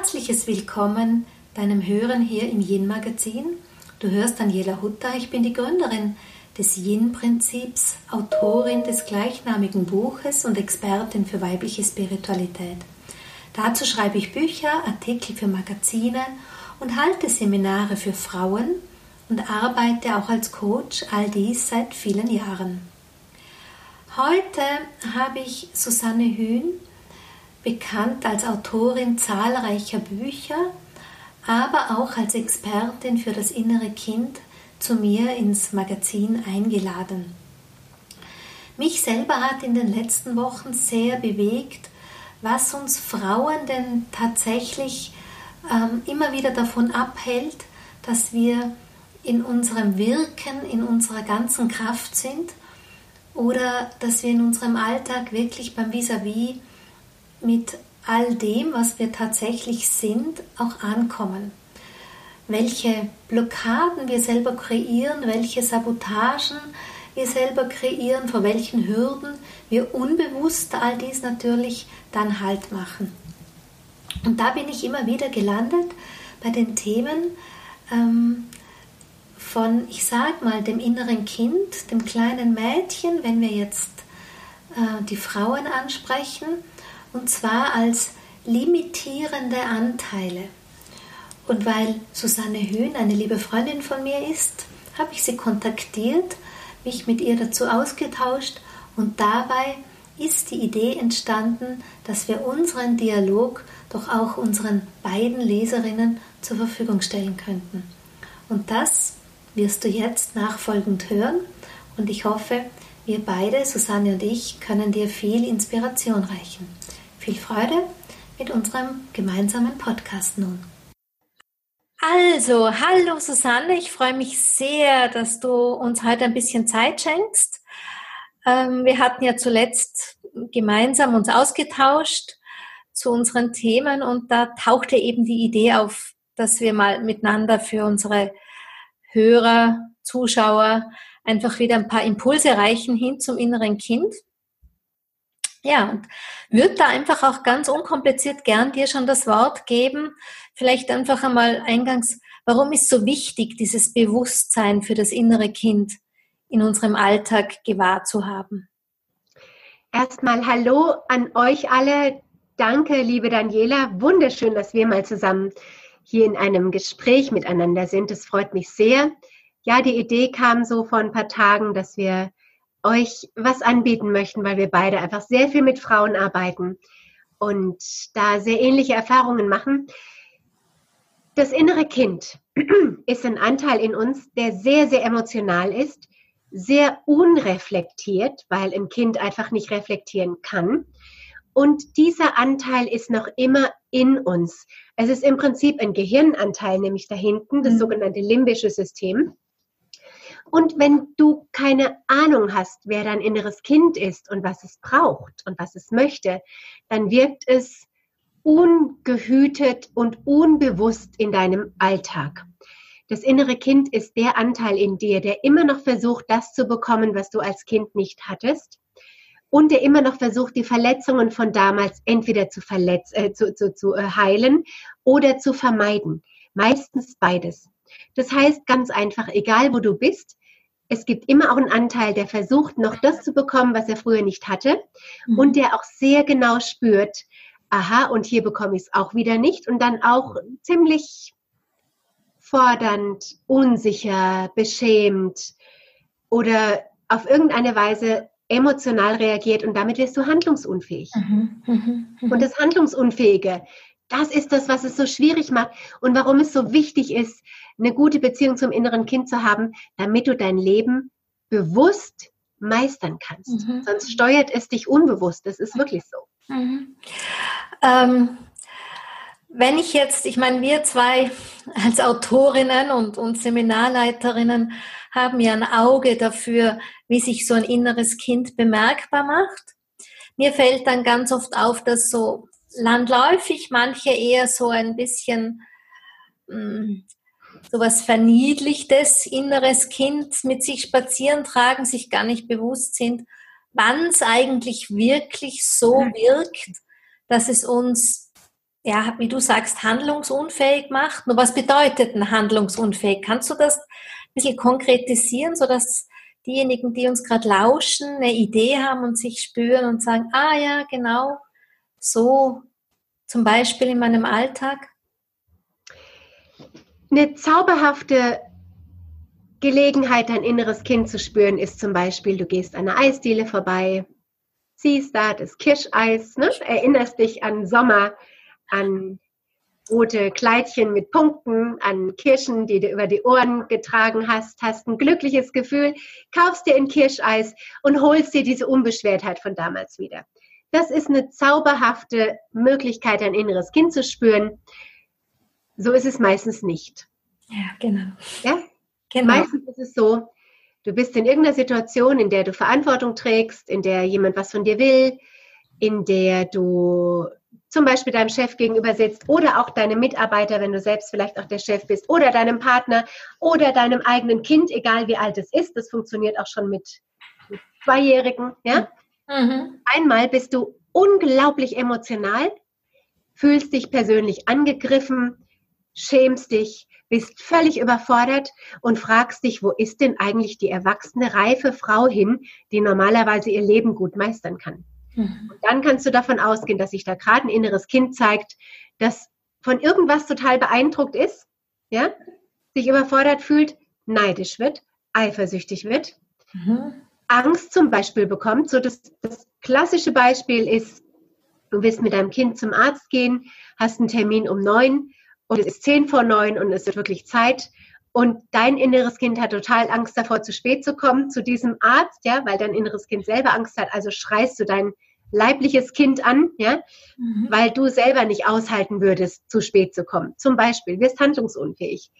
herzliches Willkommen deinem Hören hier im Yin-Magazin. Du hörst Daniela Hutta, ich bin die Gründerin des Yin-Prinzips, Autorin des gleichnamigen Buches und Expertin für weibliche Spiritualität. Dazu schreibe ich Bücher, Artikel für Magazine und halte Seminare für Frauen und arbeite auch als Coach, all dies seit vielen Jahren. Heute habe ich Susanne Hühn bekannt als Autorin zahlreicher Bücher, aber auch als Expertin für das innere Kind zu mir ins Magazin eingeladen. Mich selber hat in den letzten Wochen sehr bewegt, was uns Frauen denn tatsächlich ähm, immer wieder davon abhält, dass wir in unserem Wirken, in unserer ganzen Kraft sind oder dass wir in unserem Alltag wirklich beim Vis-à-vis -vis mit all dem, was wir tatsächlich sind, auch ankommen. Welche Blockaden wir selber kreieren, welche Sabotagen wir selber kreieren, vor welchen Hürden wir unbewusst all dies natürlich dann Halt machen. Und da bin ich immer wieder gelandet bei den Themen ähm, von, ich sag mal, dem inneren Kind, dem kleinen Mädchen, wenn wir jetzt äh, die Frauen ansprechen, und zwar als limitierende Anteile. Und weil Susanne Höhn eine liebe Freundin von mir ist, habe ich sie kontaktiert, mich mit ihr dazu ausgetauscht und dabei ist die Idee entstanden, dass wir unseren Dialog doch auch unseren beiden Leserinnen zur Verfügung stellen könnten. Und das wirst du jetzt nachfolgend hören und ich hoffe, wir beide, Susanne und ich, können dir viel Inspiration reichen. Viel Freude mit unserem gemeinsamen Podcast nun. Also, hallo Susanne, ich freue mich sehr, dass du uns heute ein bisschen Zeit schenkst. Ähm, wir hatten ja zuletzt gemeinsam uns ausgetauscht zu unseren Themen und da tauchte eben die Idee auf, dass wir mal miteinander für unsere Hörer, Zuschauer einfach wieder ein paar Impulse reichen hin zum inneren Kind. Ja, und würde da einfach auch ganz unkompliziert gern dir schon das Wort geben. Vielleicht einfach einmal eingangs, warum ist so wichtig, dieses Bewusstsein für das innere Kind in unserem Alltag gewahr zu haben? Erstmal Hallo an euch alle. Danke, liebe Daniela. Wunderschön, dass wir mal zusammen hier in einem Gespräch miteinander sind. Das freut mich sehr. Ja, die Idee kam so vor ein paar Tagen, dass wir euch was anbieten möchten, weil wir beide einfach sehr viel mit Frauen arbeiten und da sehr ähnliche Erfahrungen machen. Das innere Kind ist ein Anteil in uns, der sehr, sehr emotional ist, sehr unreflektiert, weil ein Kind einfach nicht reflektieren kann. Und dieser Anteil ist noch immer in uns. Es ist im Prinzip ein Gehirnanteil, nämlich da hinten, das mhm. sogenannte limbische System. Und wenn du keine Ahnung hast, wer dein inneres Kind ist und was es braucht und was es möchte, dann wirkt es ungehütet und unbewusst in deinem Alltag. Das innere Kind ist der Anteil in dir, der immer noch versucht, das zu bekommen, was du als Kind nicht hattest. Und der immer noch versucht, die Verletzungen von damals entweder zu, verletz äh, zu, zu, zu äh, heilen oder zu vermeiden. Meistens beides. Das heißt ganz einfach, egal wo du bist, es gibt immer auch einen Anteil, der versucht, noch das zu bekommen, was er früher nicht hatte mhm. und der auch sehr genau spürt, aha, und hier bekomme ich es auch wieder nicht und dann auch ziemlich fordernd, unsicher, beschämt oder auf irgendeine Weise emotional reagiert und damit wirst du handlungsunfähig. Mhm, mh, mh. Und das Handlungsunfähige, das ist das, was es so schwierig macht und warum es so wichtig ist, eine gute Beziehung zum inneren Kind zu haben, damit du dein Leben bewusst meistern kannst. Mhm. Sonst steuert es dich unbewusst. Das ist wirklich so. Mhm. Ähm, wenn ich jetzt, ich meine, wir zwei als Autorinnen und, und Seminarleiterinnen haben ja ein Auge dafür, wie sich so ein inneres Kind bemerkbar macht. Mir fällt dann ganz oft auf, dass so landläufig, manche eher so ein bisschen mh, hm, sowas Verniedlichtes, inneres Kind mit sich spazieren tragen, sich gar nicht bewusst sind, wann es eigentlich wirklich so wirkt, dass es uns ja, wie du sagst, handlungsunfähig macht. Nur was bedeutet denn handlungsunfähig? Kannst du das ein bisschen konkretisieren, sodass diejenigen, die uns gerade lauschen, eine Idee haben und sich spüren und sagen, ah ja, genau, so zum Beispiel in meinem Alltag? Eine zauberhafte Gelegenheit, dein inneres Kind zu spüren, ist zum Beispiel, du gehst an einer Eisdiele vorbei, siehst da das Kirscheis, ne? erinnerst dich an Sommer, an rote Kleidchen mit Punkten, an Kirschen, die du über die Ohren getragen hast, hast ein glückliches Gefühl, kaufst dir ein Kirscheis und holst dir diese Unbeschwertheit von damals wieder. Das ist eine zauberhafte Möglichkeit, ein inneres Kind zu spüren. So ist es meistens nicht. Ja, genau. Ja? genau. Meistens ist es so, du bist in irgendeiner Situation, in der du Verantwortung trägst, in der jemand was von dir will, in der du zum Beispiel deinem Chef gegenüber sitzt oder auch deinem Mitarbeiter, wenn du selbst vielleicht auch der Chef bist, oder deinem Partner oder deinem eigenen Kind, egal wie alt es ist. Das funktioniert auch schon mit, Zweijährigen. Ja? Mhm. Einmal bist du unglaublich emotional, fühlst dich persönlich angegriffen, schämst dich, bist völlig überfordert und fragst dich, wo ist denn eigentlich die erwachsene, reife Frau hin, die normalerweise ihr Leben gut meistern kann? Mhm. Und dann kannst du davon ausgehen, dass sich da gerade ein inneres Kind zeigt, das von irgendwas total beeindruckt ist, ja, sich überfordert fühlt, neidisch wird, eifersüchtig wird, mhm. Angst zum Beispiel bekommt. So das, das klassische Beispiel ist, du willst mit deinem Kind zum Arzt gehen, hast einen Termin um neun und es ist zehn vor neun und es wird wirklich Zeit und dein inneres Kind hat total Angst davor, zu spät zu kommen zu diesem Arzt, ja, weil dein inneres Kind selber Angst hat. Also schreist du dein leibliches Kind an, ja, mhm. weil du selber nicht aushalten würdest, zu spät zu kommen. Zum Beispiel, wirst handlungsunfähig,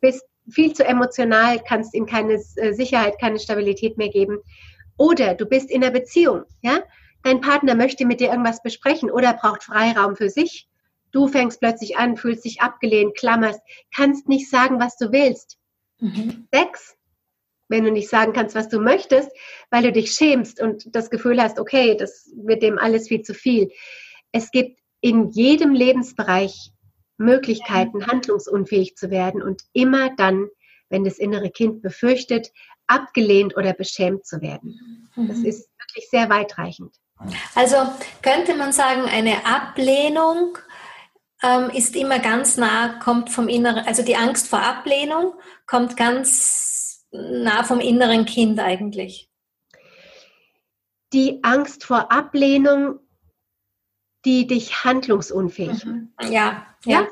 bist viel zu emotional, kannst ihm keine äh, Sicherheit, keine Stabilität mehr geben. Oder du bist in einer Beziehung, ja, dein Partner möchte mit dir irgendwas besprechen oder braucht Freiraum für sich Du fängst plötzlich an, fühlst dich abgelehnt, klammerst, kannst nicht sagen, was du willst. Mhm. Sex, wenn du nicht sagen kannst, was du möchtest, weil du dich schämst und das Gefühl hast, okay, das wird dem alles viel zu viel. Es gibt in jedem Lebensbereich Möglichkeiten, handlungsunfähig zu werden und immer dann, wenn das innere Kind befürchtet, abgelehnt oder beschämt zu werden. Das mhm. ist wirklich sehr weitreichend. Also könnte man sagen, eine Ablehnung ähm, ist immer ganz nah, kommt vom inneren, also die Angst vor Ablehnung kommt ganz nah vom inneren Kind eigentlich. Die Angst vor Ablehnung, die dich handlungsunfähig mhm. Ja, ja, ja.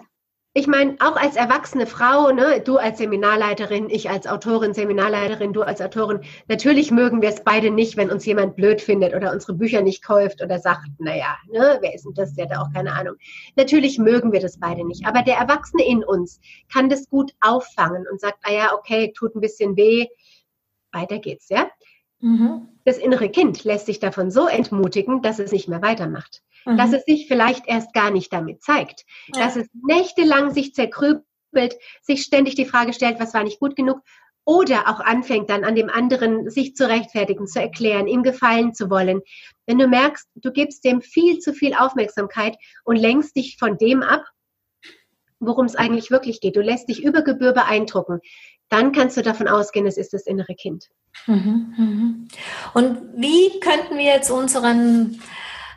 Ich meine, auch als erwachsene Frau, ne, du als Seminarleiterin, ich als Autorin, Seminarleiterin, du als Autorin, natürlich mögen wir es beide nicht, wenn uns jemand blöd findet oder unsere Bücher nicht kauft oder sagt, naja, ne, wer ist denn das? Der hat auch keine Ahnung. Natürlich mögen wir das beide nicht. Aber der Erwachsene in uns kann das gut auffangen und sagt, ah ja, okay, tut ein bisschen weh, weiter geht's, ja? Mhm. Das innere Kind lässt sich davon so entmutigen, dass es nicht mehr weitermacht mhm. dass es sich vielleicht erst gar nicht damit zeigt, ja. dass es nächtelang sich zerkrübelt, sich ständig die Frage stellt, was war nicht gut genug oder auch anfängt dann an dem anderen sich zu rechtfertigen, zu erklären, ihm gefallen zu wollen. Wenn du merkst, du gibst dem viel zu viel Aufmerksamkeit und lenkst dich von dem ab, worum es eigentlich wirklich geht. Du lässt dich über Gebühr beeindrucken. Dann kannst du davon ausgehen, es ist das innere Kind. Mhm, mhm. Und wie könnten wir jetzt unseren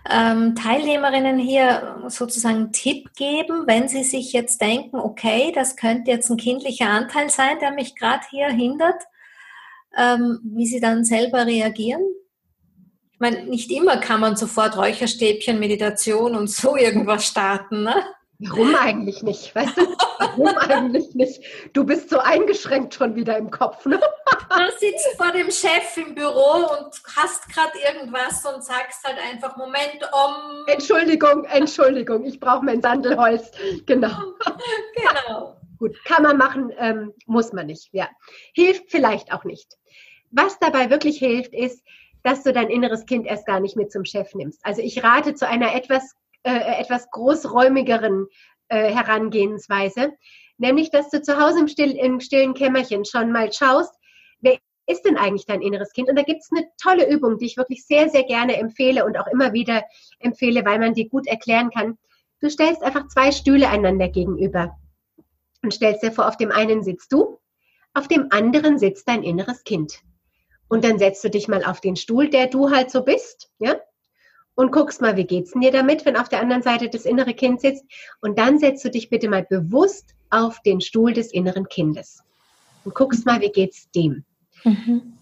ähm, Teilnehmerinnen hier sozusagen einen Tipp geben, wenn sie sich jetzt denken, okay, das könnte jetzt ein kindlicher Anteil sein, der mich gerade hier hindert, ähm, wie sie dann selber reagieren? Ich meine, nicht immer kann man sofort Räucherstäbchen, Meditation und so irgendwas starten, ne? Warum eigentlich nicht? Weißt du, warum eigentlich nicht? Du bist so eingeschränkt schon wieder im Kopf, ne? Du sitzt vor dem Chef im Büro und hast gerade irgendwas und sagst halt einfach, Moment, um. Entschuldigung, Entschuldigung, ich brauche mein Sandelholz. Genau. Genau. Gut, kann man machen, ähm, muss man nicht, ja. Hilft vielleicht auch nicht. Was dabei wirklich hilft, ist, dass du dein inneres Kind erst gar nicht mit zum Chef nimmst. Also ich rate zu einer etwas äh, etwas großräumigeren äh, Herangehensweise, nämlich dass du zu Hause im, still, im stillen Kämmerchen schon mal schaust, wer ist denn eigentlich dein inneres Kind? Und da gibt es eine tolle Übung, die ich wirklich sehr, sehr gerne empfehle und auch immer wieder empfehle, weil man die gut erklären kann. du stellst einfach zwei Stühle einander gegenüber und stellst dir vor, auf dem einen sitzt du, auf dem anderen sitzt dein inneres Kind. Und dann setzt du dich mal auf den Stuhl, der du halt so bist, ja? Und guckst mal, wie geht's denn dir damit, wenn auf der anderen Seite das innere Kind sitzt? Und dann setzt du dich bitte mal bewusst auf den Stuhl des inneren Kindes und guckst mal, wie geht's dem. Mhm.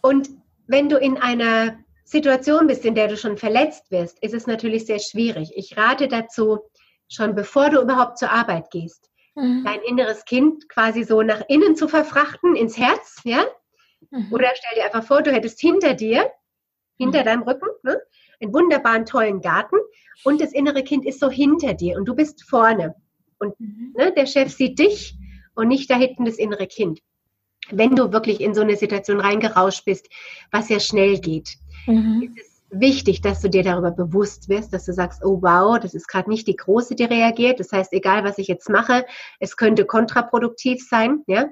Und wenn du in einer Situation bist, in der du schon verletzt wirst, ist es natürlich sehr schwierig. Ich rate dazu, schon bevor du überhaupt zur Arbeit gehst, mhm. dein inneres Kind quasi so nach innen zu verfrachten, ins Herz, ja? Mhm. Oder stell dir einfach vor, du hättest hinter dir, hinter mhm. deinem Rücken, ne, einen wunderbaren, tollen Garten und das innere Kind ist so hinter dir und du bist vorne. Und mhm. ne, der Chef sieht dich und nicht da hinten das innere Kind. Wenn du wirklich in so eine Situation reingerauscht bist, was ja schnell geht, mhm. ist es wichtig, dass du dir darüber bewusst wirst, dass du sagst, oh wow, das ist gerade nicht die Große, die reagiert. Das heißt, egal was ich jetzt mache, es könnte kontraproduktiv sein, ja.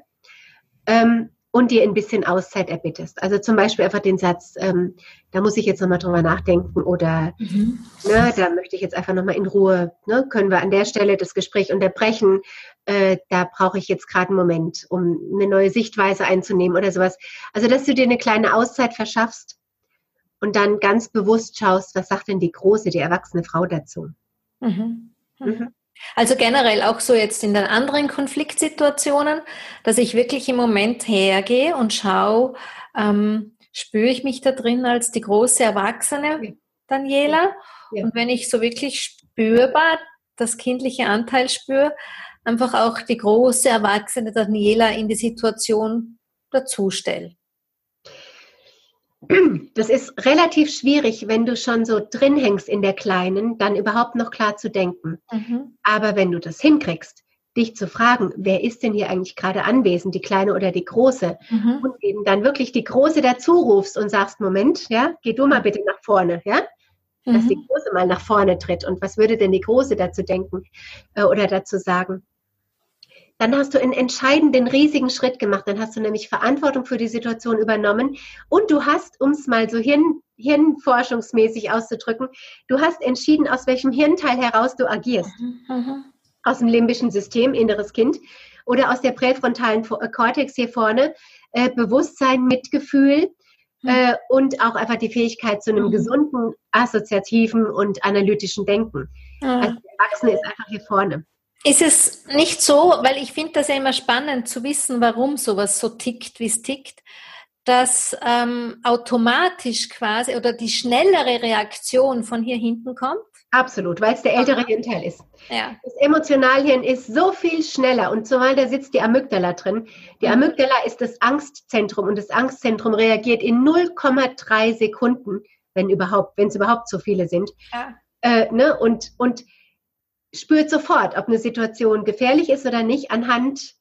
Ähm, und dir ein bisschen Auszeit erbittest. Also zum Beispiel einfach den Satz, ähm, da muss ich jetzt nochmal drüber nachdenken oder mhm. ne, da möchte ich jetzt einfach nochmal in Ruhe, ne, können wir an der Stelle das Gespräch unterbrechen, äh, da brauche ich jetzt gerade einen Moment, um eine neue Sichtweise einzunehmen oder sowas. Also dass du dir eine kleine Auszeit verschaffst und dann ganz bewusst schaust, was sagt denn die große, die erwachsene Frau dazu. Mhm. Mhm. Also generell auch so jetzt in den anderen Konfliktsituationen, dass ich wirklich im Moment hergehe und schaue, ähm, spüre ich mich da drin als die große Erwachsene, Daniela? Ja. Und wenn ich so wirklich spürbar das kindliche Anteil spüre, einfach auch die große Erwachsene Daniela in die Situation dazustelle. Das ist relativ schwierig, wenn du schon so drin hängst in der Kleinen, dann überhaupt noch klar zu denken. Mhm. Aber wenn du das hinkriegst, dich zu fragen, wer ist denn hier eigentlich gerade anwesend, die Kleine oder die Große? Mhm. Und eben dann wirklich die Große dazu rufst und sagst, Moment, ja, geh du mal bitte nach vorne, ja? Dass mhm. die Große mal nach vorne tritt. Und was würde denn die Große dazu denken äh, oder dazu sagen? Dann hast du einen entscheidenden, riesigen Schritt gemacht. Dann hast du nämlich Verantwortung für die Situation übernommen und du hast, um es mal so hirn, hirnforschungsmäßig auszudrücken, du hast entschieden, aus welchem Hirnteil heraus du agierst. Mhm. mhm. Aus dem limbischen System, inneres Kind, oder aus der präfrontalen äh, Kortex hier vorne, äh, Bewusstsein, Mitgefühl, mhm. äh, und auch einfach die Fähigkeit zu einem mhm. gesunden, assoziativen und analytischen Denken. Mhm. Also der Erwachsene ist einfach hier vorne. Ist es nicht so, weil ich finde das ja immer spannend zu wissen, warum sowas so tickt, wie es tickt, dass ähm, automatisch quasi oder die schnellere Reaktion von hier hinten kommt? Absolut, weil es der ältere Aha. Hirnteil ist. Ja. Das Emotionalhirn ist so viel schneller und zumal da sitzt die Amygdala drin. Die mhm. Amygdala ist das Angstzentrum und das Angstzentrum reagiert in 0,3 Sekunden, wenn überhaupt, wenn es überhaupt so viele sind. Ja. Äh, ne? Und, und spürt sofort, ob eine Situation gefährlich ist oder nicht, anhand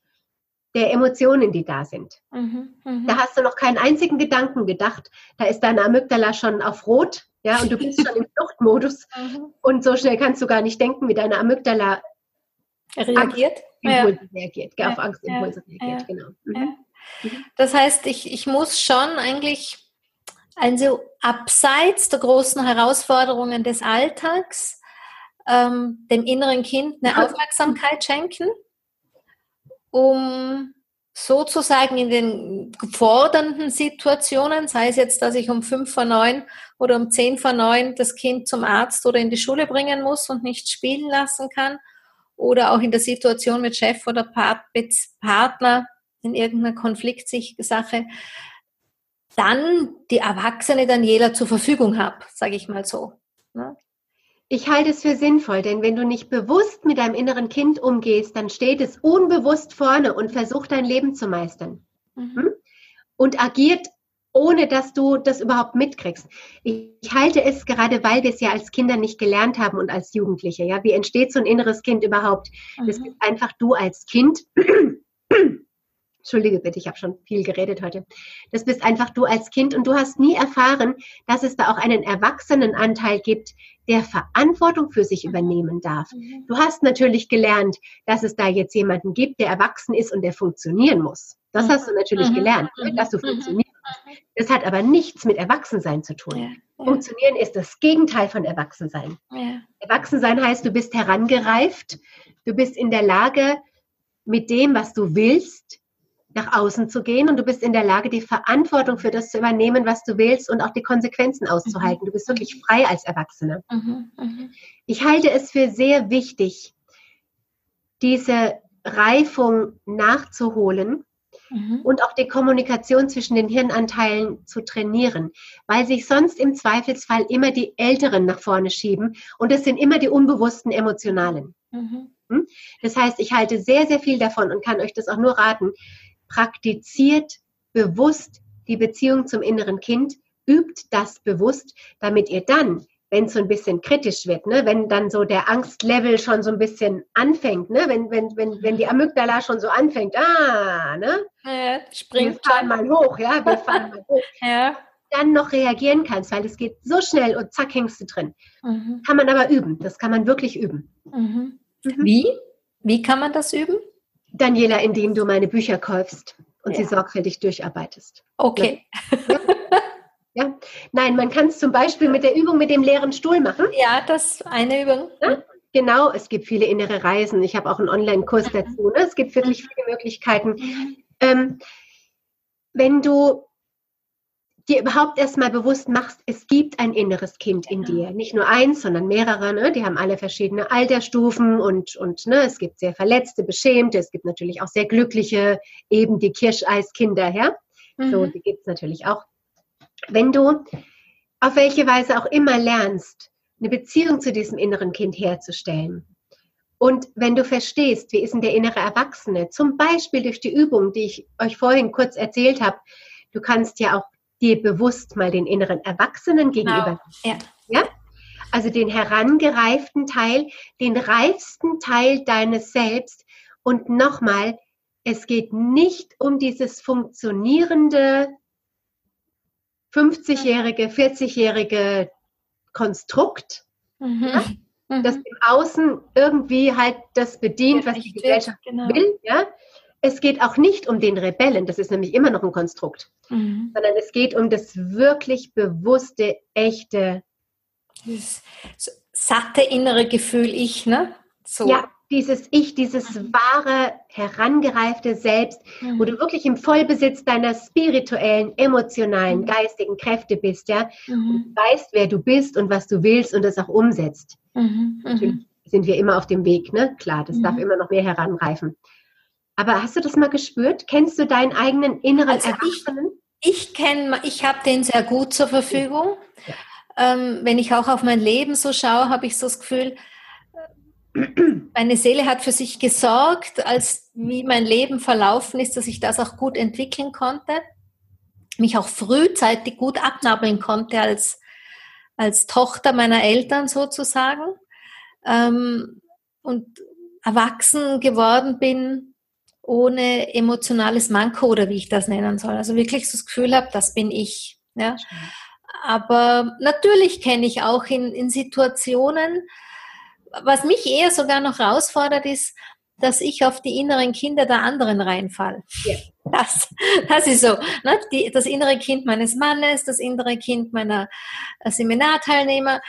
der Emotionen, die da sind. Mhm, mh. Da hast du noch keinen einzigen Gedanken gedacht. Da ist deine Amygdala schon auf Rot, ja, und du bist schon im Fluchtmodus. Mhm. Und so schnell kannst du gar nicht denken, wie deine Amygdala reagiert. Angstimpulse ja. reagiert, ja, auf Angstimpulse ja, reagiert, genau. Mhm. mhm. Das heißt, ich, ich muss schon eigentlich, also abseits der großen Herausforderungen des Alltags, ähm, dem inneren Kind eine Aufmerksamkeit schenken, um sozusagen in den fordernden Situationen, sei es jetzt, dass ich um fünf vor neun oder um zehn vor neun das Kind zum Arzt oder in die Schule bringen muss und nicht spielen lassen kann, oder auch in der Situation mit Chef oder Partner in irgendeiner Konfliktsache, dann die erwachsene Daniela zur Verfügung habe, sage ich mal so. Ne? Ich halte es für sinnvoll, denn wenn du nicht bewusst mit deinem inneren Kind umgehst, dann steht es unbewusst vorne und versucht dein Leben zu meistern. Mhm. Hm? Und agiert, ohne dass du das überhaupt mitkriegst. Ich, halte es gerade, weil wir es ja als Kinder nicht gelernt haben und als Jugendliche. Ja, wie entsteht so ein inneres Kind überhaupt? Mhm. Das ist einfach du als Kind. Entschuldige bitte, ich habe schon viel geredet heute. Das bist einfach du als Kind und du hast nie erfahren, dass es da auch einen Erwachsenenanteil gibt, der Verantwortung für sich übernehmen darf. Mhm. Du hast natürlich gelernt, dass es da jetzt jemanden gibt, der erwachsen ist und der funktionieren muss. Das hast du natürlich mhm. gelernt, ne, dass du mhm. funktionieren musst. Das hat aber nichts mit Erwachsensein zu tun. Funktionieren ist das Gegenteil von Erwachsensein. Erwachsensein heißt, du bist herangereift, du bist in der Lage, mit dem, was du willst, nach außen zu gehen und du bist in der Lage, die Verantwortung für das zu übernehmen, was du willst und auch die Konsequenzen auszuhalten. Mhm. Du bist wirklich frei als Erwachsener. Mhm. Mhm. Ich halte es für sehr wichtig, diese Reifung nachzuholen mhm. und auch die Kommunikation zwischen den Hirnanteilen zu trainieren, weil sich sonst im Zweifelsfall immer die Älteren nach vorne schieben und es sind immer die unbewussten Emotionalen. Mhm. Hm? Das heißt, ich halte sehr, sehr viel davon und kann euch das auch nur raten. Praktiziert bewusst die Beziehung zum inneren Kind, übt das bewusst, damit ihr dann wenn es so ein bisschen kritisch wird, ne? wenn dann so der Angstlevel schon so ein bisschen anfängt, ne? wenn, wenn, wenn, wenn die Amygdala schon so anfängt, ah, ne? Ja, springt wir fahren mal hoch, ja, wir fahren mal hoch. ja. Dann noch reagieren kannst, weil es geht so schnell und zack hängst du drin. Mhm. Kann man aber üben, das kann man wirklich üben. Mhm. Mhm. Wie? Wie kann man das üben? Daniela, indem du meine Bücher kaufst und ja. sie sorgfältig durcharbeitest. Okay. Ja. Ja? Nein, man kann es zum Beispiel mit der Übung mit dem leeren Stuhl machen. Ja, das ist eine Übung. Ja? Genau, es gibt viele innere Reisen. Ich habe auch einen Online-Kurs mhm. dazu. Ne? Es gibt wirklich mhm. viele Möglichkeiten. Mhm. Ähm, wenn du dir überhaupt erstmal bewusst machst, es gibt ein inneres Kind in dir. Nicht nur eins, sondern mehrere. Ne? Die haben alle verschiedene Altersstufen und, und ne? es gibt sehr verletzte, beschämte, es gibt natürlich auch sehr glückliche, eben die Kirscheiskinder. Ja? Mhm. So, die gibt es natürlich auch wenn du auf welche Weise auch immer lernst, eine Beziehung zu diesem inneren Kind herzustellen. Und wenn du verstehst, wie ist denn der innere Erwachsene, zum Beispiel durch die Übung, die ich euch vorhin kurz erzählt habe, du kannst ja auch dir bewusst mal den inneren Erwachsenen gegenüber. Genau. Ja. ja? Also den herangereiften Teil, den reifsten Teil deines Selbst. Und nochmal, es geht nicht um dieses funktionierende, 50-jährige, 40-jährige Konstrukt, mhm. ja, mhm. das im Außen irgendwie halt das bedient, was die Gesellschaft genau. will. Ja? Es geht auch nicht um den Rebellen, das ist nämlich immer noch ein Konstrukt, mhm. sondern es geht um das wirklich bewusste, echte. Das satte innere Gefühl, ich, ne? So. Ja, dieses Ich, dieses mhm. wahre, herangereifte Selbst, mhm. wo du wirklich im Vollbesitz deiner spirituellen, emotionalen, mhm. geistigen Kräfte bist, ja, mhm. und weißt, wer du bist und was du willst und das auch umsetzt. Mhm. Natürlich sind wir immer auf dem Weg, ne? Klar, das darf immer noch mehr heranreifen. Aber hast du das mal gespürt? Kennst du deinen eigenen inneren also Erwachsenen? Ich, ich kenne, ich habe den sehr gut zur Verfügung. Ja. Ähm, wenn ich auch auf mein Leben so schaue, habe ich so das Gefühl, meine Seele hat für sich gesorgt, als wie mein Leben verlaufen ist, dass ich das auch gut entwickeln konnte, mich auch frühzeitig gut abnabeln konnte als, als Tochter meiner Eltern sozusagen ähm, und erwachsen geworden bin ohne emotionales Manko oder wie ich das nennen soll. Also wirklich so das Gefühl habe, das bin ich. Ja. Aber natürlich kenne ich auch in, in Situationen, was mich eher sogar noch herausfordert, ist, dass ich auf die inneren Kinder der anderen reinfall. Ja. Das, das ist so. Ne? Die, das innere Kind meines Mannes, das innere Kind meiner äh, Seminarteilnehmer,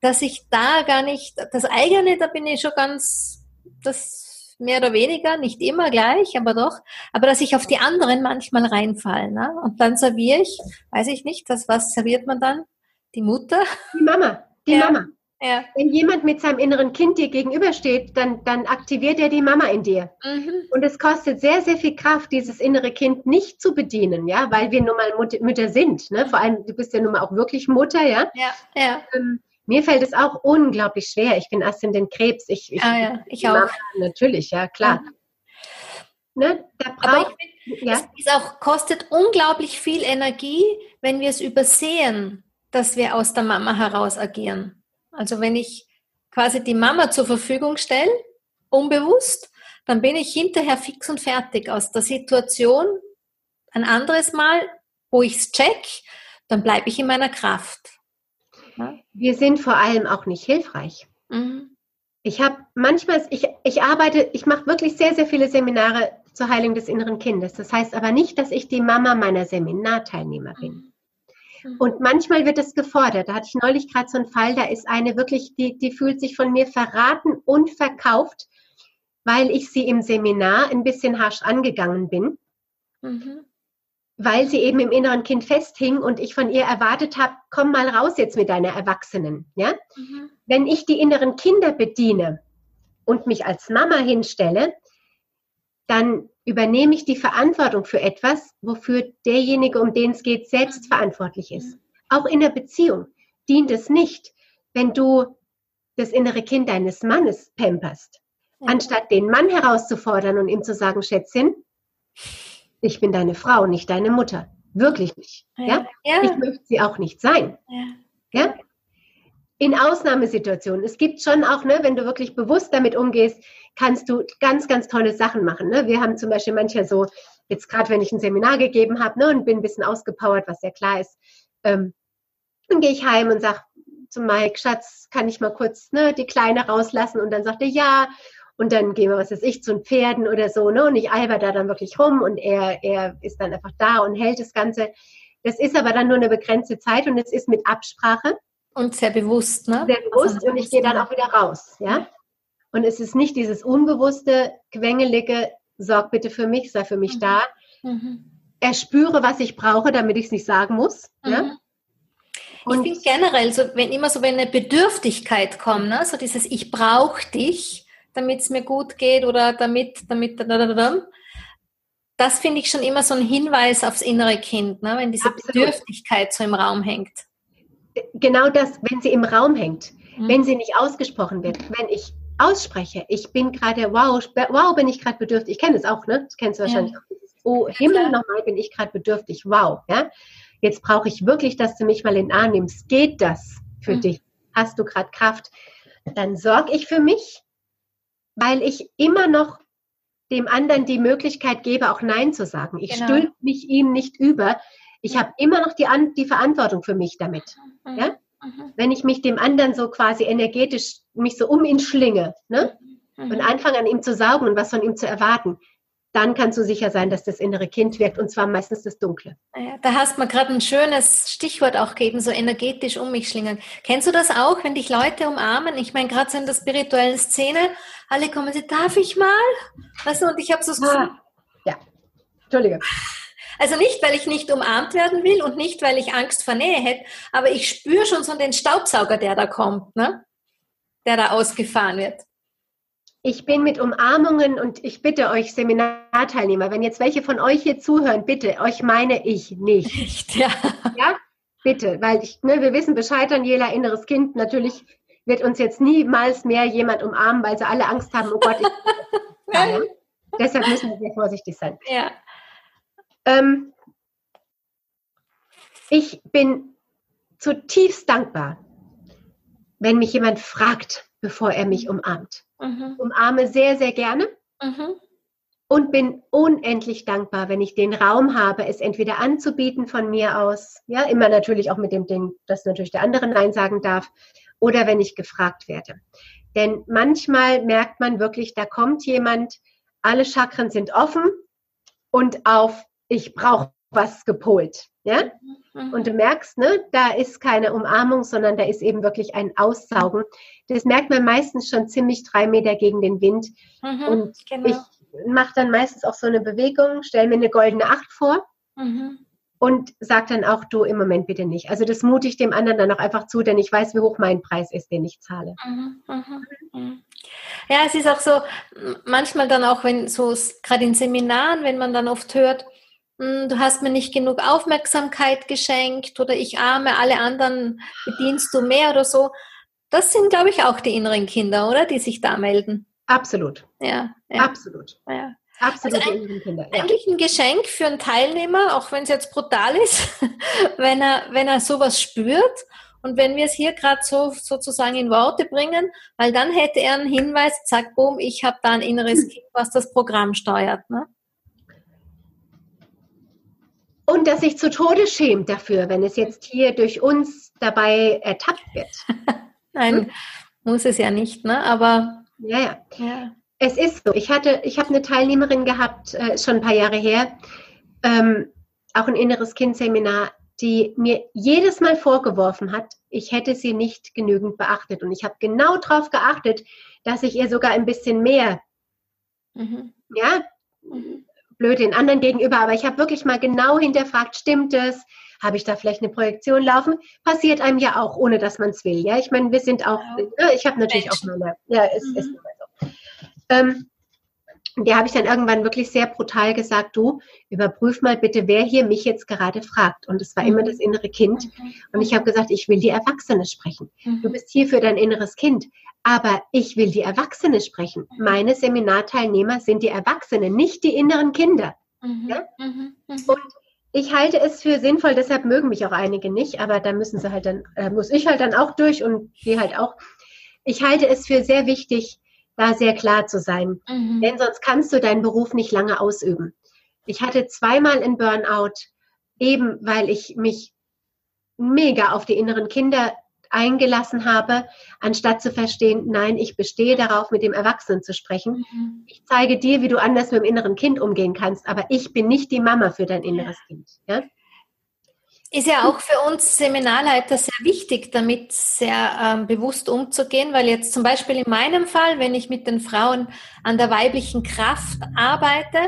dass ich da gar nicht, das eigene, da bin ich schon ganz, das mehr oder weniger, nicht immer gleich, aber doch, aber dass ich auf die anderen manchmal reinfall. Ne? Und dann serviere ich, weiß ich nicht, das, was serviert man dann? Die Mutter? Die Mama, die ja. Mama. Ja. Wenn jemand mit seinem inneren Kind dir gegenübersteht, dann, dann aktiviert er die Mama in dir. Mhm. Und es kostet sehr, sehr viel Kraft, dieses innere Kind nicht zu bedienen, ja, weil wir nun mal Mut Mütter sind. Ne? Vor allem, du bist ja nun mal auch wirklich Mutter, ja. Ja, ja. Ähm, mir fällt es auch unglaublich schwer. Ich bin Aszendent Krebs. Ich, ich, ah, ja. ich auch. Natürlich, ja, klar. Ja. Ne? Da braucht, find, ja. es auch, kostet unglaublich viel Energie, wenn wir es übersehen, dass wir aus der Mama heraus agieren. Also wenn ich quasi die Mama zur Verfügung stelle, unbewusst, dann bin ich hinterher fix und fertig aus der Situation. Ein anderes Mal, wo ich es check, dann bleibe ich in meiner Kraft. Ja? Wir sind vor allem auch nicht hilfreich. Mhm. Ich habe manchmal, ich, ich arbeite, ich mache wirklich sehr, sehr viele Seminare zur Heilung des inneren Kindes. Das heißt aber nicht, dass ich die Mama meiner Seminarteilnehmer bin. Mhm. Mhm. Und manchmal wird es gefordert. Da hatte ich neulich gerade so einen Fall, da ist eine wirklich, die, die fühlt sich von mir verraten und verkauft, weil ich sie im Seminar ein bisschen harsch angegangen bin. Mhm. Weil sie eben im inneren Kind festhing und ich von ihr erwartet habe, komm mal raus jetzt mit deiner Erwachsenen. Ja? Mhm. Wenn ich die inneren Kinder bediene und mich als Mama hinstelle, dann übernehme ich die Verantwortung für etwas, wofür derjenige, um den es geht, selbst verantwortlich ist. Auch in der Beziehung dient es nicht, wenn du das innere Kind deines Mannes pamperst, anstatt den Mann herauszufordern und ihm zu sagen, Schätzchen, ich bin deine Frau, nicht deine Mutter. Wirklich nicht. Ja? ja? Ich möchte sie auch nicht sein. Ja? ja? In Ausnahmesituationen. Es gibt schon auch, ne, wenn du wirklich bewusst damit umgehst, kannst du ganz, ganz tolle Sachen machen. Ne? Wir haben zum Beispiel manchmal so, jetzt gerade wenn ich ein Seminar gegeben habe ne, und bin ein bisschen ausgepowert, was ja klar ist, ähm, dann gehe ich heim und sage zu Mike, Schatz, kann ich mal kurz ne, die Kleine rauslassen? Und dann sagt er ja. Und dann gehen wir, was weiß ich, zu den Pferden oder so, ne? Und ich alber da dann wirklich rum und er, er ist dann einfach da und hält das Ganze. Das ist aber dann nur eine begrenzte Zeit und es ist mit Absprache. Und sehr bewusst, ne? Sehr bewusst also, und ich gehe dann auch wieder raus, ja. Und es ist nicht dieses unbewusste, quengelige, sorg bitte für mich, sei für mich mhm. da. Mhm. Erspüre, was ich brauche, damit ich es nicht sagen muss. Mhm. Ja? Und ich finde generell, so, wenn immer so wenn eine Bedürftigkeit kommt, ne? so dieses Ich brauche dich, damit es mir gut geht oder damit, damit, das finde ich schon immer so ein Hinweis aufs innere Kind, ne? wenn diese Absolut. Bedürftigkeit so im Raum hängt. Genau das, wenn sie im Raum hängt, mhm. wenn sie nicht ausgesprochen wird, wenn ich ausspreche, ich bin gerade, wow, wow, bin ich gerade bedürftig. Ich kenne es auch, ne? Das kennst du wahrscheinlich ja. auch. Oh, Himmel, nochmal bin ich gerade bedürftig. Wow, ja? Jetzt brauche ich wirklich, dass du mich mal in den Arm nimmst. Geht das für mhm. dich? Hast du gerade Kraft? Dann sorge ich für mich, weil ich immer noch dem anderen die Möglichkeit gebe, auch Nein zu sagen. Ich genau. stülpe mich ihm nicht über. Ich habe immer noch die, die Verantwortung für mich damit. Mhm. Ja? Mhm. Wenn ich mich dem anderen so quasi energetisch mich so um ihn schlinge ne? Mhm. und anfange an ihm zu saugen und was von ihm zu erwarten, dann kannst du sicher sein, dass das innere Kind wirkt und zwar meistens das Dunkle. Da hast du mir gerade ein schönes Stichwort auch gegeben, so energetisch um mich schlingern. Kennst du das auch, wenn dich Leute umarmen? Ich meine, gerade so in der spirituellen Szene, alle kommen sie, darf ich mal? Weißt du, und ich habe so das Gefühl, ah, ja, Entschuldige. Also nicht, weil ich nicht umarmt werden will und nicht, weil ich Angst vor Nähe hätte, aber ich spüre schon so den Staubsauger, der da kommt, ne? der da ausgefahren wird. Ich bin mit Umarmungen und ich bitte euch Seminarteilnehmer, wenn jetzt welche von euch hier zuhören, bitte, euch meine ich nicht. Nicht, ja. Ja, bitte, weil ich, ne, wir wissen Bescheid, Daniela, inneres Kind, natürlich wird uns jetzt niemals mehr jemand umarmen, weil sie alle Angst haben, oh Gott, ich, ja, Deshalb müssen wir sehr vorsichtig sein. Ja. Ähm, ich bin zutiefst dankbar, wenn mich jemand fragt, bevor er mich umarmt. Mhm. Umarme sehr, sehr gerne. Mhm. Und bin unendlich dankbar, wenn ich den Raum habe, es entweder anzubieten von mir aus, ja, immer natürlich auch mit dem Ding, dass natürlich der andere Nein sagen darf, oder wenn ich gefragt werde. Denn manchmal merkt man wirklich, da kommt jemand, alle Chakren sind offen und auf ich brauche was gepolt. Ja? Mhm. Und du merkst, ne, da ist keine Umarmung, sondern da ist eben wirklich ein Aussaugen. Das merkt man meistens schon ziemlich drei Meter gegen den Wind. Mhm, und genau. ich mache dann meistens auch so eine Bewegung, stelle mir eine goldene Acht vor. Mhm. Und sag dann auch, du im Moment bitte nicht. Also das mute ich dem anderen dann auch einfach zu, denn ich weiß, wie hoch mein Preis ist, den ich zahle. Mhm, mhm. Ja, es ist auch so, manchmal dann auch, wenn so, gerade in Seminaren, wenn man dann oft hört, du hast mir nicht genug Aufmerksamkeit geschenkt oder ich arme, alle anderen bedienst du mehr oder so. Das sind, glaube ich, auch die inneren Kinder, oder? Die sich da melden. Absolut. Ja. ja. Absolut. Ja. Absolut. Also ein, Kinder, ja. Eigentlich ein Geschenk für einen Teilnehmer, auch wenn es jetzt brutal ist, wenn er, wenn er sowas spürt und wenn wir es hier gerade so sozusagen in Worte bringen, weil dann hätte er einen Hinweis, zack, boom, ich habe da ein inneres Kind, was das Programm steuert. Ne? Und dass sich zu Tode schämt dafür, wenn es jetzt hier durch uns dabei ertappt wird. Nein, hm? muss es ja nicht, ne? Aber ja, ja, ja. Es ist so. Ich hatte, ich habe eine Teilnehmerin gehabt, äh, schon ein paar Jahre her, ähm, auch ein inneres Kind-Seminar. die mir jedes Mal vorgeworfen hat, ich hätte sie nicht genügend beachtet. Und ich habe genau darauf geachtet, dass ich ihr sogar ein bisschen mehr, mhm. ja, mhm. Blöd den anderen gegenüber, aber ich habe wirklich mal genau hinterfragt, stimmt es? Habe ich da vielleicht eine Projektion laufen? Passiert einem ja auch, ohne dass man es will. Ja, ich meine, wir sind auch, ja. ne, ich habe natürlich Mensch. auch meine, ja, es mhm. ist immer so. Ähm, der habe ich dann irgendwann wirklich sehr brutal gesagt, du, überprüf mal bitte, wer hier mich jetzt gerade fragt. Und es war immer das innere Kind. Mhm. Und ich habe gesagt, ich will die Erwachsene sprechen. Du mhm. bist hier für dein inneres Kind. Aber ich will die Erwachsene sprechen. Mhm. Meine Seminarteilnehmer sind die Erwachsenen, nicht die inneren Kinder. Ja? Und ich halte es für sinnvoll, deshalb mögen mich auch einige nicht, aber da müssen sie halt dann, äh, muss ich halt dann auch durch und die halt auch. Ich halte es für sehr wichtig, da sehr klar zu sein. Mhm. Denn sonst kannst du deinen Beruf nicht lange ausüben. Ich hatte zweimal einen Burnout, eben weil ich mich mega auf die inneren Kinder eingelassen habe, anstatt zu verstehen, nein, ich bestehe darauf, mit dem Erwachsenen zu sprechen. Mhm. Ich zeige dir, wie du anders mit dem inneren Kind umgehen kannst, aber ich bin nicht die Mama für dein inneres Kind. Ja? Ist ja auch für uns Seminarleiter sehr wichtig, damit sehr ähm, bewusst umzugehen, weil jetzt zum Beispiel in meinem Fall, wenn ich mit den Frauen an der weiblichen Kraft arbeite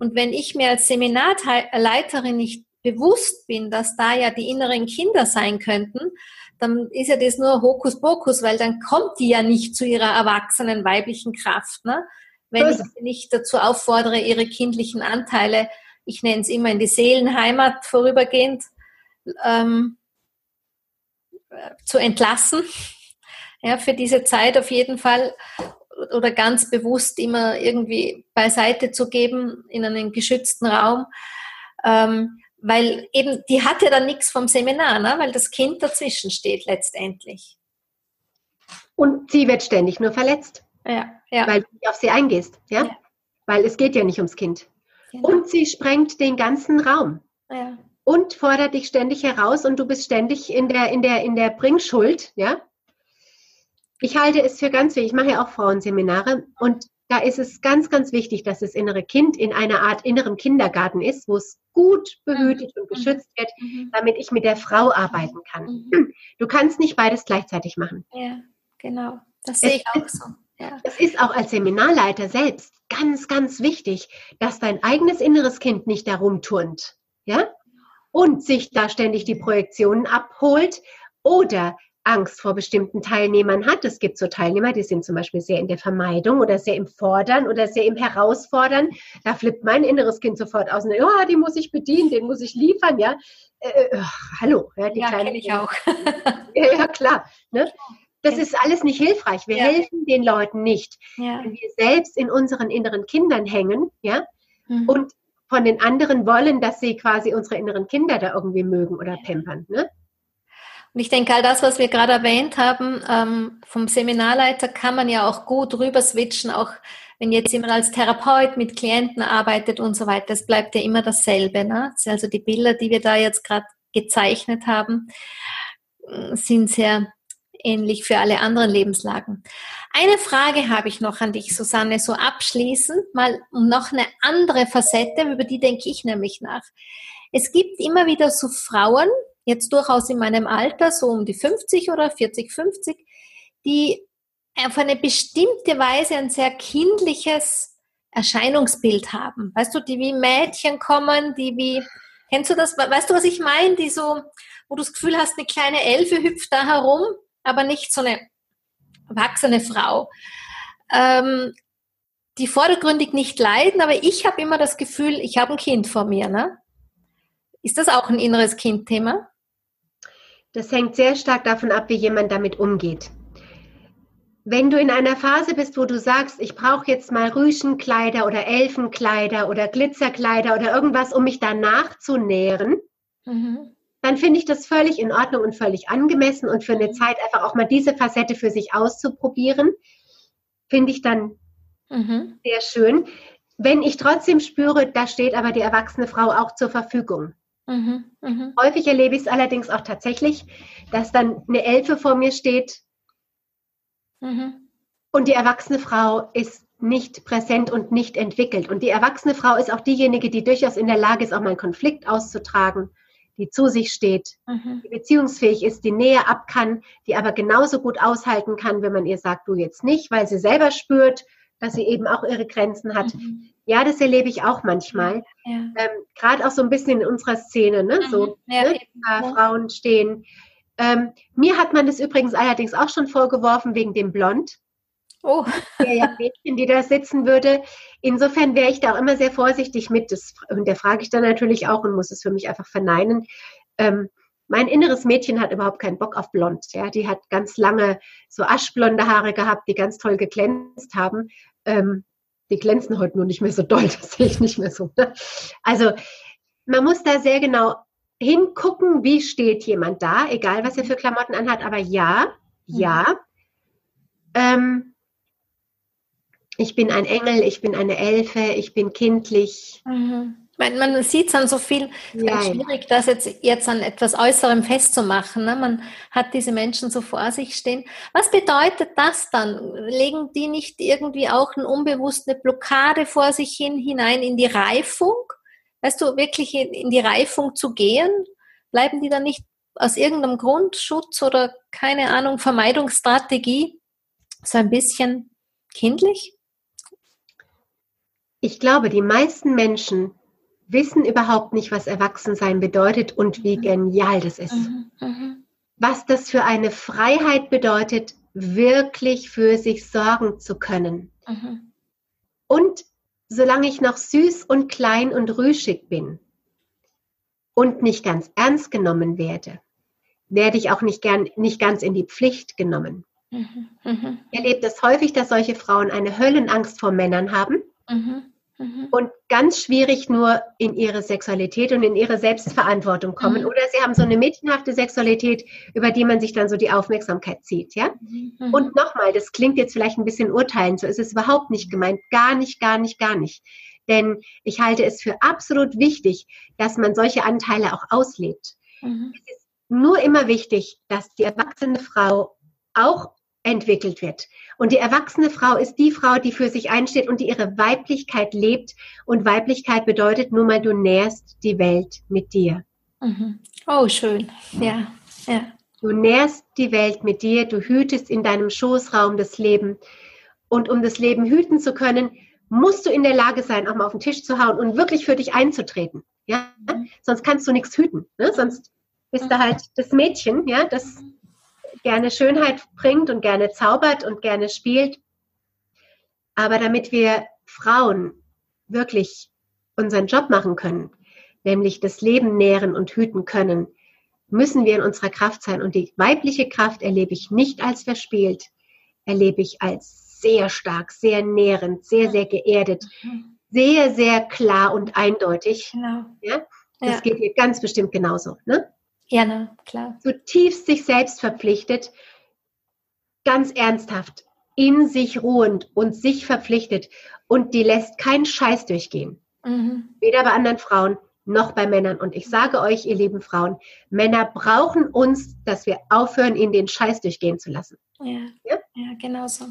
und wenn ich mir als Seminarleiterin nicht bewusst bin, dass da ja die inneren Kinder sein könnten, dann ist ja das nur Hokuspokus, weil dann kommt die ja nicht zu ihrer erwachsenen weiblichen Kraft. Ne? Wenn ich sie nicht dazu auffordere, ihre kindlichen Anteile, ich nenne es immer in die Seelenheimat vorübergehend, ähm, zu entlassen. Ja, für diese Zeit auf jeden Fall oder ganz bewusst immer irgendwie beiseite zu geben in einen geschützten Raum. Ähm, weil eben, die hat ja dann nichts vom Seminar, ne? weil das Kind dazwischen steht letztendlich. Und sie wird ständig nur verletzt. Ja, ja. Weil du nicht auf sie eingehst, ja? ja. Weil es geht ja nicht ums Kind. Genau. Und sie sprengt den ganzen Raum. Ja und fordert dich ständig heraus und du bist ständig in der, in der, in der Bringschuld, ja. Ich halte es für ganz wichtig, ich mache ja auch Frauenseminare und da ist es ganz, ganz wichtig, dass das innere Kind in einer Art inneren Kindergarten ist, wo es gut behütet und mhm. geschützt wird, mhm. damit ich mit der Frau arbeiten kann. Mhm. Du kannst nicht beides gleichzeitig machen. Ja, genau. Das sehe ich auch so. Ja. Es ist auch als Seminarleiter selbst ganz, ganz wichtig, dass dein eigenes inneres Kind nicht darum turnt. Ja? Und sich da ständig die Projektionen abholt oder Angst vor bestimmten Teilnehmern hat. Es gibt so Teilnehmer, die sind zum Beispiel sehr in der Vermeidung oder sehr im Fordern oder sehr im Herausfordern. Da flippt mein inneres Kind sofort aus und sagt, oh, die muss ich bedienen, den muss ich liefern, ja. Äh, äh, hallo, ja, die ja, kleine ich auch. ja, ja, klar. Ne? Das ist alles nicht hilfreich. Wir ja. helfen den Leuten nicht. Ja. Wenn wir selbst in unseren inneren Kindern hängen, ja, mhm. und von den anderen wollen, dass sie quasi unsere inneren Kinder da irgendwie mögen oder pampern. Ne? Und ich denke, all das, was wir gerade erwähnt haben, ähm, vom Seminarleiter kann man ja auch gut rüber switchen, auch wenn jetzt jemand als Therapeut mit Klienten arbeitet und so weiter. Es bleibt ja immer dasselbe. Ne? Also die Bilder, die wir da jetzt gerade gezeichnet haben, sind sehr ähnlich für alle anderen Lebenslagen. Eine Frage habe ich noch an dich, Susanne, so abschließend, mal noch eine andere Facette, über die denke ich nämlich nach. Es gibt immer wieder so Frauen, jetzt durchaus in meinem Alter, so um die 50 oder 40, 50, die auf eine bestimmte Weise ein sehr kindliches Erscheinungsbild haben. Weißt du, die wie Mädchen kommen, die wie, kennst du das? Weißt du, was ich meine? Die so, wo du das Gefühl hast, eine kleine Elfe hüpft da herum aber nicht so eine erwachsene Frau. Ähm, die vordergründig nicht leiden, aber ich habe immer das Gefühl, ich habe ein Kind vor mir. Ne? Ist das auch ein inneres Kindthema? Das hängt sehr stark davon ab, wie jemand damit umgeht. Wenn du in einer Phase bist, wo du sagst, ich brauche jetzt mal Rüschenkleider oder Elfenkleider oder Glitzerkleider oder irgendwas, um mich danach zu nähren, mhm dann finde ich das völlig in Ordnung und völlig angemessen und für eine mhm. Zeit einfach auch mal diese Facette für sich auszuprobieren, finde ich dann mhm. sehr schön. Wenn ich trotzdem spüre, da steht aber die erwachsene Frau auch zur Verfügung. Mhm. Mhm. Häufig erlebe ich es allerdings auch tatsächlich, dass dann eine Elfe vor mir steht mhm. und die erwachsene Frau ist nicht präsent und nicht entwickelt. Und die erwachsene Frau ist auch diejenige, die durchaus in der Lage ist, auch mal einen Konflikt auszutragen die zu sich steht, mhm. die beziehungsfähig ist, die Nähe ab kann, die aber genauso gut aushalten kann, wenn man ihr sagt, du jetzt nicht, weil sie selber spürt, dass sie eben auch ihre Grenzen hat. Mhm. Ja, das erlebe ich auch manchmal. Ja. Ähm, Gerade auch so ein bisschen in unserer Szene, ne? Mhm. So, ja, ne? Ja. Frauen stehen. Ähm, mir hat man das übrigens allerdings auch schon vorgeworfen wegen dem Blond. Oh. Der ja Mädchen, die da sitzen würde. Insofern wäre ich da auch immer sehr vorsichtig mit. Das, und der frage ich dann natürlich auch und muss es für mich einfach verneinen. Ähm, mein inneres Mädchen hat überhaupt keinen Bock auf Blond. Ja, die hat ganz lange so aschblonde Haare gehabt, die ganz toll geglänzt haben. Ähm, die glänzen heute nur nicht mehr so doll, das sehe ich nicht mehr so. Ne? Also man muss da sehr genau hingucken, wie steht jemand da, egal was er für Klamotten anhat. Aber ja, ja, ähm, ich bin ein Engel, ich bin eine Elfe, ich bin kindlich. Mhm. Man, man sieht es an so viel, es ist ja, schwierig, das jetzt, jetzt an etwas Äußerem festzumachen. Ne? Man hat diese Menschen so vor sich stehen. Was bedeutet das dann? Legen die nicht irgendwie auch eine unbewusste Blockade vor sich hin, hinein in die Reifung? Weißt du, wirklich in, in die Reifung zu gehen? Bleiben die dann nicht aus irgendeinem Grundschutz oder keine Ahnung, Vermeidungsstrategie so ein bisschen kindlich? Ich glaube, die meisten Menschen wissen überhaupt nicht, was Erwachsensein bedeutet und wie mhm. genial das ist. Mhm, mhm. Was das für eine Freiheit bedeutet, wirklich für sich sorgen zu können. Und solange ich noch süß und klein und rüschig bin und nicht ganz ernst genommen werde, werde ich auch nicht, gern, nicht ganz in die Pflicht genommen. Mhm. Ich erlebe es häufig, dass solche Frauen eine Höllenangst vor Männern haben. Mhm. Mhm. Und ganz schwierig nur in ihre Sexualität und in ihre Selbstverantwortung kommen. Mhm. Oder sie haben so eine mädchenhafte Sexualität, über die man sich dann so die Aufmerksamkeit zieht, ja? Mhm. Und nochmal, das klingt jetzt vielleicht ein bisschen urteilend, so ist es überhaupt nicht gemeint. Gar nicht, gar nicht, gar nicht. Denn ich halte es für absolut wichtig, dass man solche Anteile auch auslebt. Mhm. Es ist nur immer wichtig, dass die erwachsene Frau auch entwickelt wird. Und die erwachsene Frau ist die Frau, die für sich einsteht und die ihre Weiblichkeit lebt. Und Weiblichkeit bedeutet nur mal, du nährst die Welt mit dir. Mhm. Oh, schön. Ja, ja. Du nährst die Welt mit dir, du hütest in deinem Schoßraum das Leben. Und um das Leben hüten zu können, musst du in der Lage sein, auch mal auf den Tisch zu hauen und wirklich für dich einzutreten. Ja? Mhm. Sonst kannst du nichts hüten. Ne? Sonst bist du halt das Mädchen, ja, das gerne Schönheit bringt und gerne zaubert und gerne spielt. Aber damit wir Frauen wirklich unseren Job machen können, nämlich das Leben nähren und hüten können, müssen wir in unserer Kraft sein. Und die weibliche Kraft erlebe ich nicht als verspielt, erlebe ich als sehr stark, sehr nährend, sehr, sehr geerdet, sehr, sehr klar und eindeutig. Genau. Ja? Das ja. geht ihr ganz bestimmt genauso. Ne? Gerne, klar. Zutiefst sich selbst verpflichtet, ganz ernsthaft, in sich ruhend und sich verpflichtet und die lässt keinen Scheiß durchgehen. Mhm. Weder bei anderen Frauen noch bei Männern. Und ich sage euch, ihr lieben Frauen, Männer brauchen uns, dass wir aufhören, ihnen den Scheiß durchgehen zu lassen. Ja, ja? ja genau so.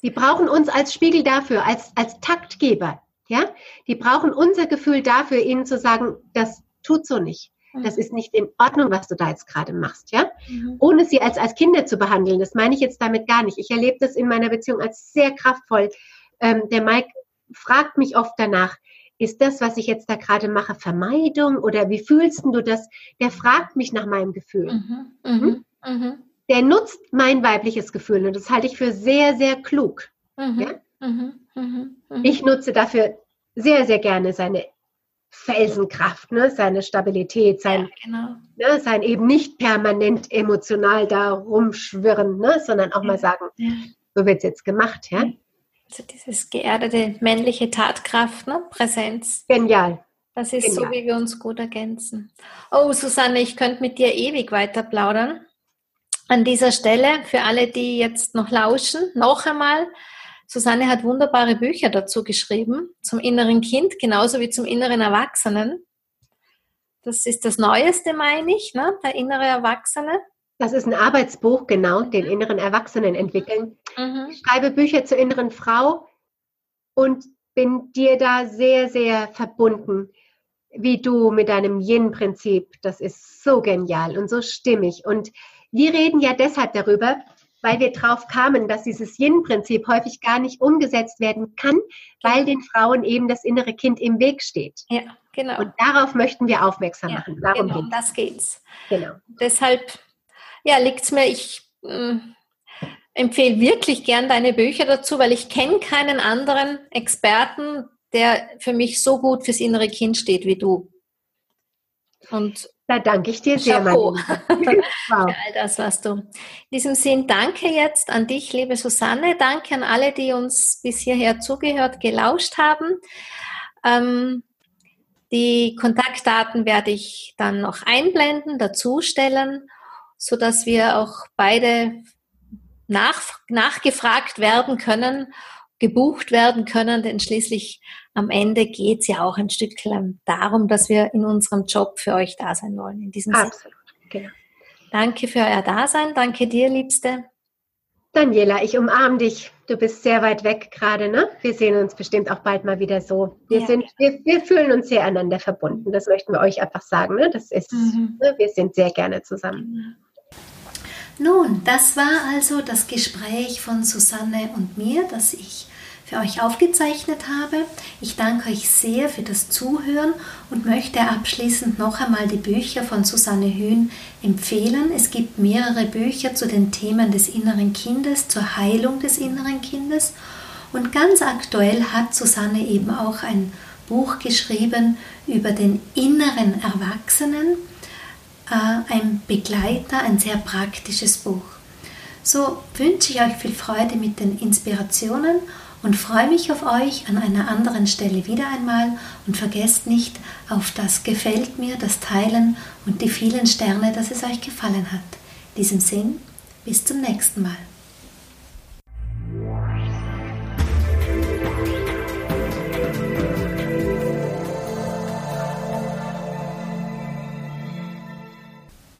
Die brauchen uns als Spiegel dafür, als, als Taktgeber. Ja? Die brauchen unser Gefühl dafür, ihnen zu sagen, das tut so nicht. Das mhm. ist nicht in Ordnung, was du da jetzt gerade machst, ja? Mhm. Ohne sie als, als Kinder zu behandeln. Das meine ich jetzt damit gar nicht. Ich erlebe das in meiner Beziehung als sehr kraftvoll. Ähm, der Mike fragt mich oft danach, ist das, was ich jetzt da gerade mache, Vermeidung oder wie fühlst du das? Der fragt mich nach meinem Gefühl. Mhm. Mhm. Hm? mhm. Der nutzt mein weibliches Gefühl und das halte ich für sehr, sehr klug. Mhm. Ja? Ich nutze dafür sehr, sehr gerne seine Felsenkraft, ne? seine Stabilität, sein, ja, genau. ne? sein eben nicht permanent emotional da rumschwirren, ne? sondern auch ja. mal sagen, ja. so wird es jetzt gemacht. Ja? Also dieses geerdete männliche Tatkraft, ne? Präsenz. Genial. Das ist Genial. so, wie wir uns gut ergänzen. Oh, Susanne, ich könnte mit dir ewig weiter plaudern. An dieser Stelle, für alle, die jetzt noch lauschen, noch einmal, Susanne hat wunderbare Bücher dazu geschrieben, zum inneren Kind genauso wie zum inneren Erwachsenen. Das ist das Neueste, meine ich, ne? der innere Erwachsene. Das ist ein Arbeitsbuch, genau, den inneren Erwachsenen entwickeln. Mhm. Ich schreibe Bücher zur inneren Frau und bin dir da sehr, sehr verbunden. wie du mit deinem Yin-Prinzip. Das ist so genial und so stimmig. Und wir reden ja deshalb darüber, weil wir drauf kamen, dass dieses Yin-Prinzip häufig gar nicht umgesetzt werden kann, weil den Frauen eben das innere Kind im Weg steht. Ja, genau. Und darauf möchten wir aufmerksam Ja, machen. Darum genau, geht's. das geht's. Genau. Deshalb, ja, liegt es mir, ich äh, empfehle wirklich gern deine Bücher dazu, weil ich kenne keinen anderen Experten, der für mich so gut fürs innere Kind steht wie du. Und Da danke ich dir sehr, Chapeau. wow. für all das, was du. In diesem Sinn, danke jetzt an dich, liebe Susanne. Danke an alle, die uns bis hierher zugehört, gelauscht haben. Ähm, die Kontaktdaten werde ich dann noch einblenden, dazustellen, so dass wir auch beide nach, nachgefragt werden können, gebucht werden können, denn schließlich am Ende geht es ja auch ein Stück darum, dass wir in unserem Job für euch da sein wollen. In diesem Sinne, Absolut. Genau. danke für euer Dasein, danke dir, Liebste. Daniela, ich umarme dich. Du bist sehr weit weg gerade, ne? Wir sehen uns bestimmt auch bald mal wieder so. Wir, Ja. sind, wir, wir fühlen uns sehr aneinander verbunden. Das möchten wir euch einfach sagen, ne? Das ist, Mhm. ne? wir sind sehr gerne zusammen. Nun, das war also das Gespräch von Susanne und mir, das ich für euch aufgezeichnet habe. Ich danke euch sehr für das Zuhören und möchte abschließend noch einmal die Bücher von Susanne Hühn empfehlen. Es gibt mehrere Bücher zu den Themen des inneren Kindes, zur Heilung des inneren Kindes. Und ganz aktuell hat Susanne eben auch ein Buch geschrieben über den inneren Erwachsenen äh, ein Begleiter, ein sehr praktisches Buch. So wünsche ich euch viel Freude mit den Inspirationen und freue mich auf euch an einer anderen Stelle wieder einmal und vergesst nicht auf das Gefällt mir, das Teilen und die vielen Sterne, dass es euch gefallen hat. In diesem Sinn, bis zum nächsten Mal.